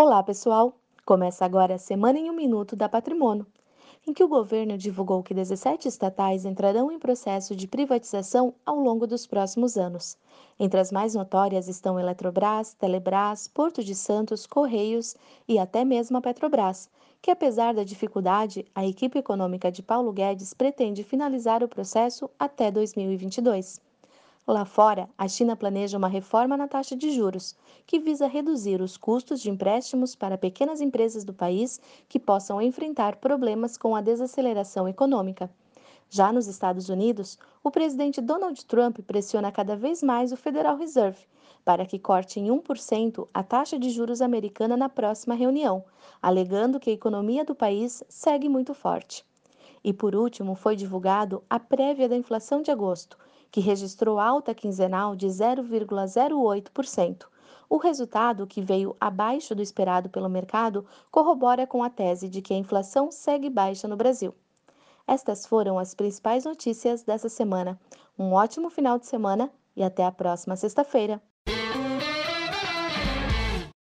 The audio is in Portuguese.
Olá, pessoal! Começa agora a Semana em um Minuto da Patrimônio, em que o governo divulgou que 17 estatais entrarão em processo de privatização ao longo dos próximos anos. Entre as mais notórias estão Eletrobras, Telebrás, Porto de Santos, Correios e até mesmo a Petrobras, que apesar da dificuldade, a equipe econômica de Paulo Guedes pretende finalizar o processo até 2022. Lá fora, a China planeja uma reforma na taxa de juros, que visa reduzir os custos de empréstimos para pequenas empresas do país que possam enfrentar problemas com a desaceleração econômica. Já nos Estados Unidos, o presidente Donald Trump pressiona cada vez mais o Federal Reserve para que corte em 1% a taxa de juros americana na próxima reunião, alegando que a economia do país segue muito forte. E por último, foi divulgado a prévia da inflação de agosto, que registrou alta quinzenal de 0,08%. O resultado, que veio abaixo do esperado pelo mercado, corrobora com a tese de que a inflação segue baixa no Brasil. Estas foram as principais notícias dessa semana. Um ótimo final de semana e até a próxima sexta-feira.